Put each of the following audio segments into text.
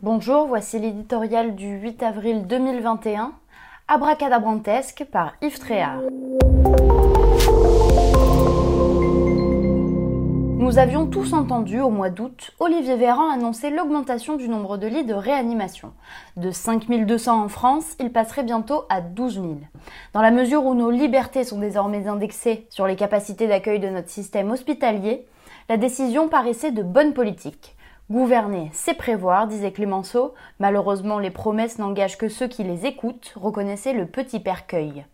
Bonjour, voici l'éditorial du 8 avril 2021, Abracadabrantesque par Yves Tréhard. Nous avions tous entendu au mois d'août Olivier Véran annoncer l'augmentation du nombre de lits de réanimation. De 5200 en France, il passerait bientôt à 12 000. Dans la mesure où nos libertés sont désormais indexées sur les capacités d'accueil de notre système hospitalier, la décision paraissait de bonne politique. Gouverner, c'est prévoir, disait Clémenceau. Malheureusement, les promesses n'engagent que ceux qui les écoutent, reconnaissait le petit percueil.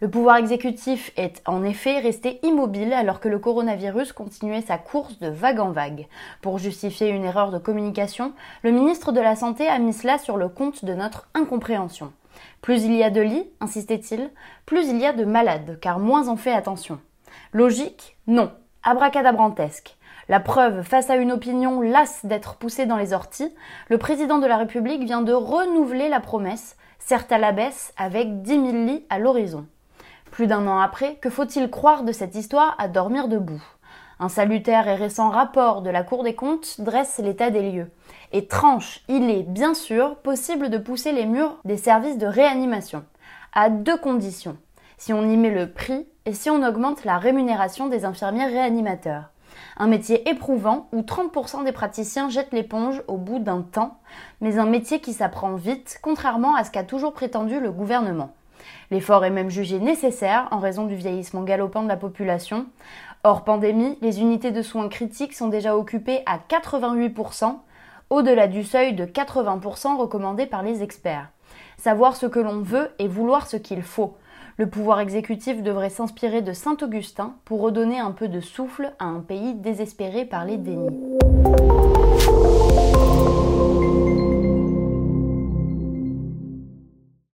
Le pouvoir exécutif est en effet resté immobile alors que le coronavirus continuait sa course de vague en vague. Pour justifier une erreur de communication, le ministre de la Santé a mis cela sur le compte de notre incompréhension. Plus il y a de lits, insistait-il, plus il y a de malades, car moins on fait attention. Logique Non. Abracadabrantesque. La preuve, face à une opinion lasse d'être poussée dans les orties, le président de la République vient de renouveler la promesse, certes à la baisse, avec 10 000 lits à l'horizon. Plus d'un an après, que faut-il croire de cette histoire à dormir debout? Un salutaire et récent rapport de la Cour des comptes dresse l'état des lieux et tranche, il est bien sûr possible de pousser les murs des services de réanimation, à deux conditions, si on y met le prix et si on augmente la rémunération des infirmiers réanimateurs. Un métier éprouvant où 30% des praticiens jettent l'éponge au bout d'un temps, mais un métier qui s'apprend vite, contrairement à ce qu'a toujours prétendu le gouvernement. L'effort est même jugé nécessaire en raison du vieillissement galopant de la population. Hors pandémie, les unités de soins critiques sont déjà occupées à 88%, au-delà du seuil de 80% recommandé par les experts. Savoir ce que l'on veut et vouloir ce qu'il faut. Le pouvoir exécutif devrait s'inspirer de Saint Augustin pour redonner un peu de souffle à un pays désespéré par les dénis.